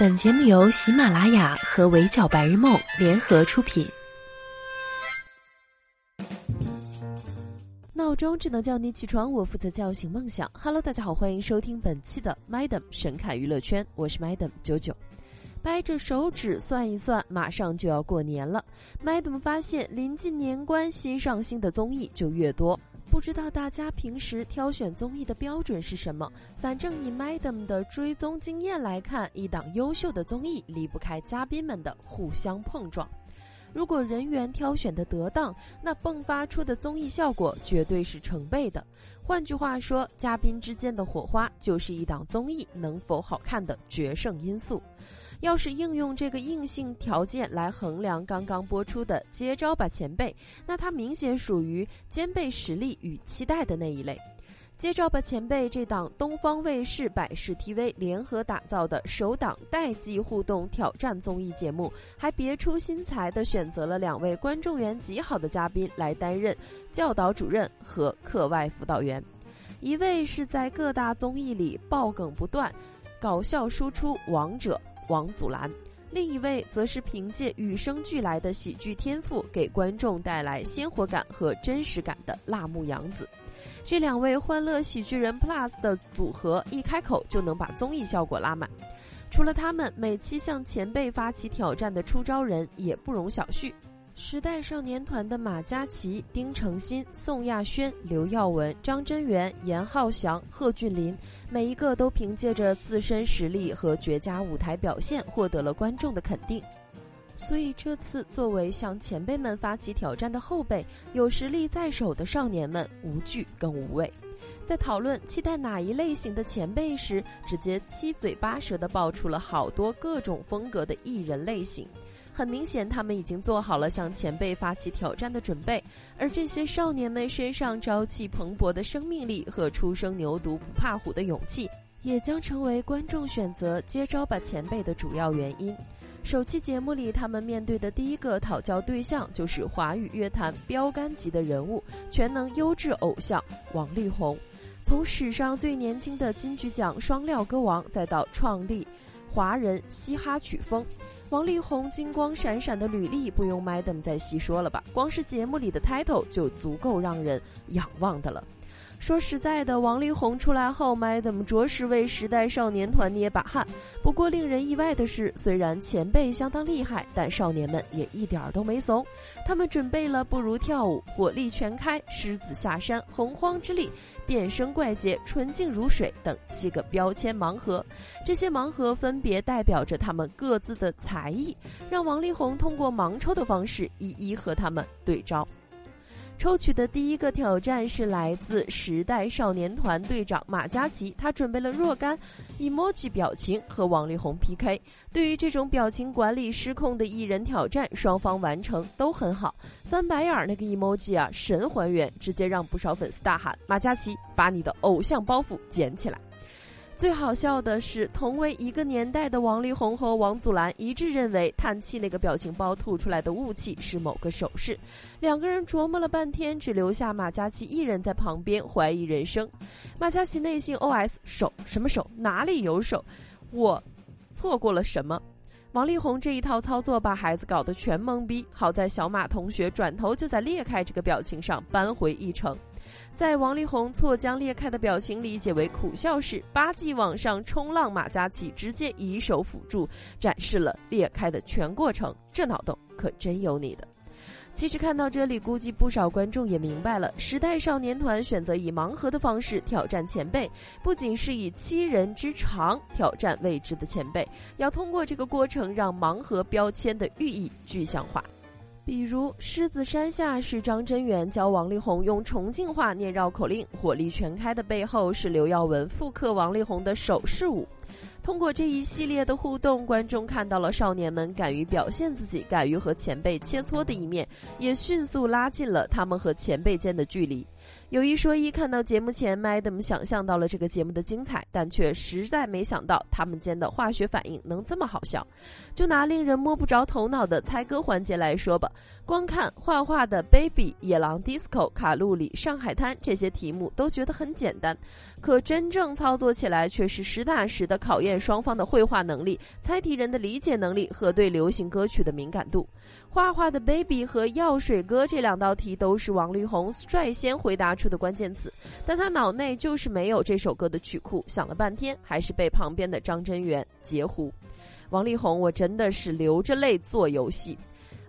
本节目由喜马拉雅和围剿白日梦联合出品。闹钟只能叫你起床，我负责叫醒梦想。Hello，大家好，欢迎收听本期的 Madam 神侃娱乐圈，我是 Madam 九九。掰着手指算一算，马上就要过年了。Madam 发现，临近年关，新上新的综艺就越多。不知道大家平时挑选综艺的标准是什么？反正以 Madam 的追踪经验来看，一档优秀的综艺离不开嘉宾们的互相碰撞。如果人员挑选的得当，那迸发出的综艺效果绝对是成倍的。换句话说，嘉宾之间的火花就是一档综艺能否好看的决胜因素。要是应用这个硬性条件来衡量刚刚播出的《接招吧前辈》，那它明显属于兼备实力与期待的那一类。《接招吧前辈》这档东方卫视、百视 TV 联合打造的首档代际互动挑战综艺节目，还别出心裁地选择了两位观众缘极好的嘉宾来担任教导主任和课外辅导员，一位是在各大综艺里爆梗不断、搞笑输出王者。王祖蓝，另一位则是凭借与生俱来的喜剧天赋，给观众带来鲜活感和真实感的辣目洋子。这两位欢乐喜剧人 Plus 的组合，一开口就能把综艺效果拉满。除了他们，每期向前辈发起挑战的出招人也不容小觑。时代少年团的马嘉祺、丁程鑫、宋亚轩、刘耀文、张真源、严浩翔、贺峻霖，每一个都凭借着自身实力和绝佳舞台表现，获得了观众的肯定。所以这次作为向前辈们发起挑战的后辈，有实力在手的少年们无惧更无畏。在讨论期待哪一类型的前辈时，直接七嘴八舌地爆出了好多各种风格的艺人类型。很明显，他们已经做好了向前辈发起挑战的准备，而这些少年们身上朝气蓬勃的生命力和初生牛犊不怕虎的勇气，也将成为观众选择接招吧前辈的主要原因。首期节目里，他们面对的第一个讨教对象就是华语乐坛标杆级的人物、全能优质偶像王力宏。从史上最年轻的金曲奖双料歌王，再到创立华人嘻哈曲风。王力宏金光闪闪的履历不用 Madam 再细说了吧，光是节目里的 title 就足够让人仰望的了。说实在的，王力宏出来后，Madam 着实为时代少年团捏把汗。不过令人意外的是，虽然前辈相当厉害，但少年们也一点儿都没怂。他们准备了不如跳舞、火力全开、狮子下山、洪荒之力、变身怪杰、纯净如水等七个标签盲盒。这些盲盒分别代表着他们各自的才艺，让王力宏通过盲抽的方式一一和他们对招。抽取的第一个挑战是来自时代少年团队长马嘉祺，他准备了若干 emoji 表情和王力宏 PK。对于这种表情管理失控的艺人挑战，双方完成都很好。翻白眼那个 emoji 啊，神还原，直接让不少粉丝大喊：“马嘉祺，把你的偶像包袱捡起来！”最好笑的是，同为一个年代的王力宏和王祖蓝一致认为叹气那个表情包吐出来的雾气是某个手势，两个人琢磨了半天，只留下马嘉祺一人在旁边怀疑人生。马嘉祺内心 OS：手什么手？哪里有手？我错过了什么？王力宏这一套操作把孩子搞得全懵逼。好在小马同学转头就在裂开这个表情上扳回一城。在王力宏错将裂开的表情理解为苦笑时，八 G 网上冲浪马嘉祺直接以手辅助展示了裂开的全过程，这脑洞可真有你的。其实看到这里，估计不少观众也明白了，时代少年团选择以盲盒的方式挑战前辈，不仅是以七人之长挑战未知的前辈，要通过这个过程让盲盒标签的寓意具象化。比如狮子山下是张真源教王力宏用重庆话念绕口令，火力全开的背后是刘耀文复刻王力宏的手势舞。通过这一系列的互动，观众看到了少年们敢于表现自己、敢于和前辈切磋的一面，也迅速拉近了他们和前辈间的距离。有一说一，看到节目前，Madam 想象到了这个节目的精彩，但却实在没想到他们间的化学反应能这么好笑。就拿令人摸不着头脑的猜歌环节来说吧，光看画画的 Baby、野狼 Disco、卡路里、上海滩这些题目都觉得很简单，可真正操作起来却是实打实的考验双方的绘画能力、猜题人的理解能力和对流行歌曲的敏感度。画画的 Baby 和药水哥这两道题都是王力宏率先回答出的关键词，但他脑内就是没有这首歌的曲库，想了半天还是被旁边的张真源截胡。王力宏，我真的是流着泪做游戏。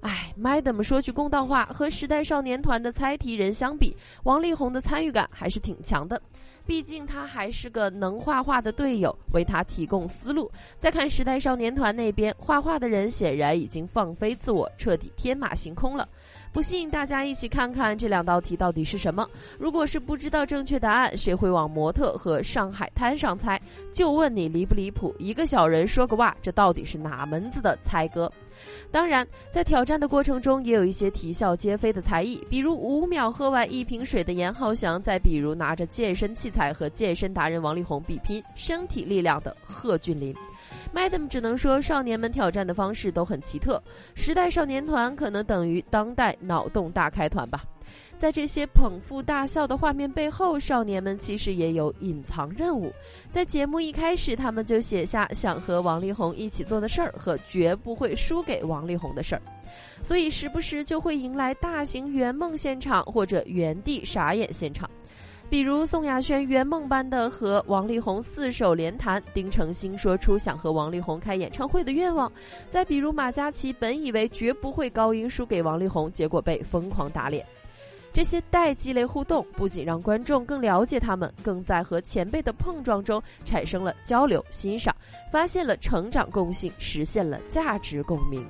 哎，Madam 说句公道话，和时代少年团的猜题人相比，王力宏的参与感还是挺强的。毕竟他还是个能画画的队友，为他提供思路。再看时代少年团那边，画画的人显然已经放飞自我，彻底天马行空了。不信，大家一起看看这两道题到底是什么。如果是不知道正确答案，谁会往模特和上海滩上猜？就问你离不离谱？一个小人说个哇，这到底是哪门子的猜歌？当然，在挑战的过程中，也有一些啼笑皆非的才艺，比如五秒喝完一瓶水的严浩翔，再比如拿着健身器材和健身达人王力宏比拼身体力量的贺峻霖。Madam 只能说，少年们挑战的方式都很奇特，时代少年团可能等于当代脑洞大开团吧。在这些捧腹大笑的画面背后，少年们其实也有隐藏任务。在节目一开始，他们就写下想和王力宏一起做的事儿和绝不会输给王力宏的事儿，所以时不时就会迎来大型圆梦现场或者原地傻眼现场。比如宋亚轩圆梦般的和王力宏四手联弹，丁程鑫说出想和王力宏开演唱会的愿望；再比如马嘉祺本以为绝不会高音输给王力宏，结果被疯狂打脸。这些代际类互动不仅让观众更了解他们，更在和前辈的碰撞中产生了交流、欣赏，发现了成长共性，实现了价值共鸣。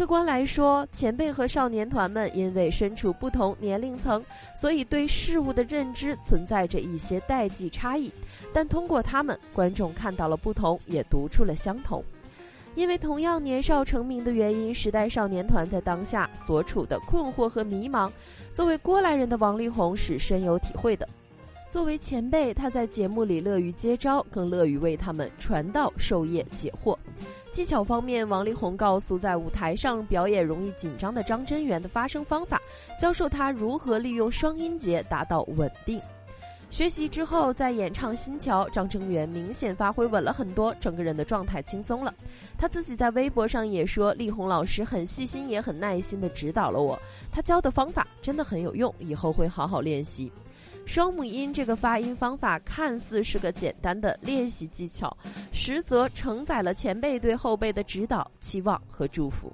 客观来说，前辈和少年团们因为身处不同年龄层，所以对事物的认知存在着一些代际差异。但通过他们，观众看到了不同，也读出了相同。因为同样年少成名的原因，时代少年团在当下所处的困惑和迷茫，作为过来人的王力宏是深有体会的。作为前辈，他在节目里乐于接招，更乐于为他们传道授业解惑。技巧方面，王力宏告诉在舞台上表演容易紧张的张真源的发声方法，教授他如何利用双音节达到稳定。学习之后，在演唱《新桥》，张真源明显发挥稳了很多，整个人的状态轻松了。他自己在微博上也说，力宏老师很细心也很耐心地指导了我，他教的方法真的很有用，以后会好好练习。双母音这个发音方法看似是个简单的练习技巧，实则承载了前辈对后辈的指导、期望和祝福。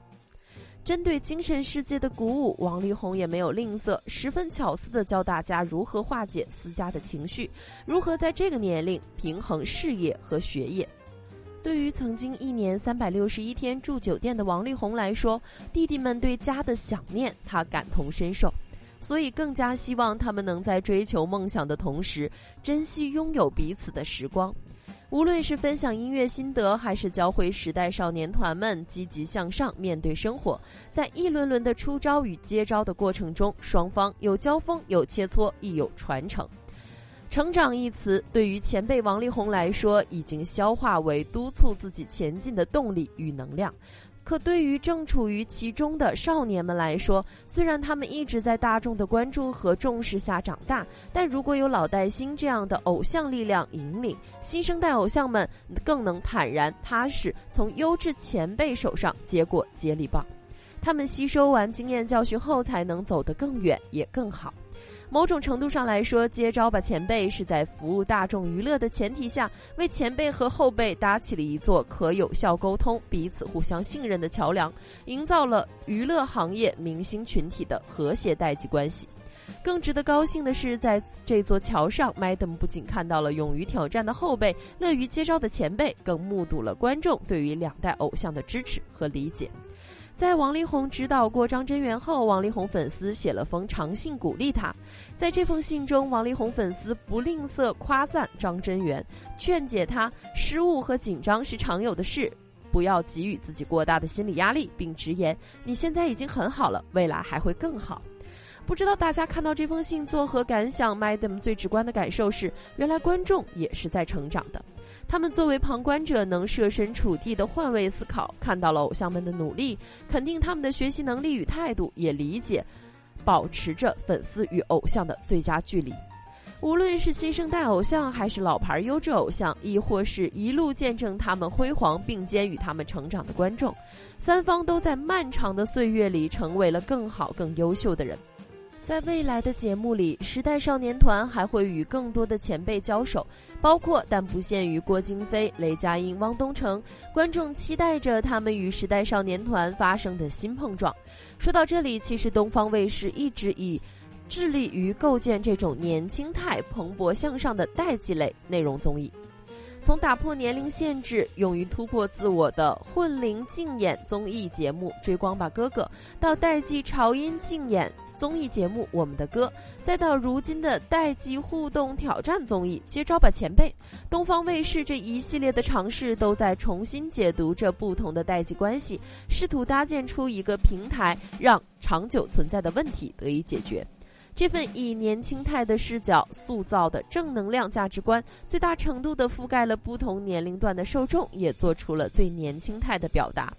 针对精神世界的鼓舞，王力宏也没有吝啬，十分巧思地教大家如何化解私家的情绪，如何在这个年龄平衡事业和学业。对于曾经一年三百六十一天住酒店的王力宏来说，弟弟们对家的想念，他感同身受，所以更加希望他们能在追求梦想的同时，珍惜拥有彼此的时光。无论是分享音乐心得，还是教会时代少年团们积极向上面对生活，在一轮轮的出招与接招的过程中，双方有交锋，有切磋，亦有传承。成长一词对于前辈王力宏来说，已经消化为督促自己前进的动力与能量。可对于正处于其中的少年们来说，虽然他们一直在大众的关注和重视下长大，但如果有老带新这样的偶像力量引领，新生代偶像们更能坦然踏实从优质前辈手上接过接力棒。他们吸收完经验教训后，才能走得更远，也更好。某种程度上来说，接招吧前辈是在服务大众娱乐的前提下，为前辈和后辈搭起了一座可有效沟通、彼此互相信任的桥梁，营造了娱乐行业明星群体的和谐代际关系。更值得高兴的是，在这座桥上，Madam 不仅看到了勇于挑战的后辈、乐于接招的前辈，更目睹了观众对于两代偶像的支持和理解。在王力宏指导过张真源后，王力宏粉丝写了封长信鼓励他。在这封信中，王力宏粉丝不吝啬夸赞张真源，劝解他失误和紧张是常有的事，不要给予自己过大的心理压力，并直言你现在已经很好了，未来还会更好。不知道大家看到这封信作何感想？Madam 最直观的感受是，原来观众也是在成长的。他们作为旁观者，能设身处地的换位思考，看到了偶像们的努力，肯定他们的学习能力与态度，也理解，保持着粉丝与偶像的最佳距离。无论是新生代偶像，还是老牌优质偶像，亦或是一路见证他们辉煌并肩与他们成长的观众，三方都在漫长的岁月里成为了更好、更优秀的人。在未来的节目里，时代少年团还会与更多的前辈交手，包括但不限于郭京飞、雷佳音、汪东城。观众期待着他们与时代少年团发生的新碰撞。说到这里，其实东方卫视一直以致力于构建这种年轻态、蓬勃向上的代际类内容综艺。从打破年龄限制、勇于突破自我的混龄竞演综艺节目《追光吧哥哥》，到代际潮音竞演。综艺节目《我们的歌》，再到如今的代际互动挑战综艺《接招吧前辈》，东方卫视这一系列的尝试都在重新解读着不同的代际关系，试图搭建出一个平台，让长久存在的问题得以解决。这份以年轻态的视角塑造的正能量价值观，最大程度地覆盖了不同年龄段的受众，也做出了最年轻态的表达。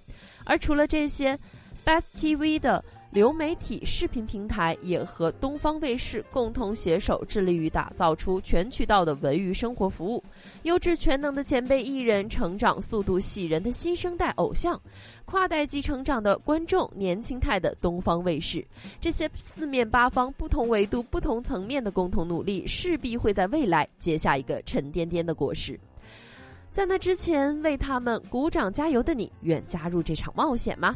而除了这些，Best TV 的。流媒体视频平台也和东方卫视共同携手，致力于打造出全渠道的文娱生活服务，优质全能的前辈艺人，成长速度喜人的新生代偶像，跨代际成长的观众，年轻态的东方卫视，这些四面八方、不同维度、不同层面的共同努力，势必会在未来结下一个沉甸甸的果实。在那之前，为他们鼓掌加油的你，愿加入这场冒险吗？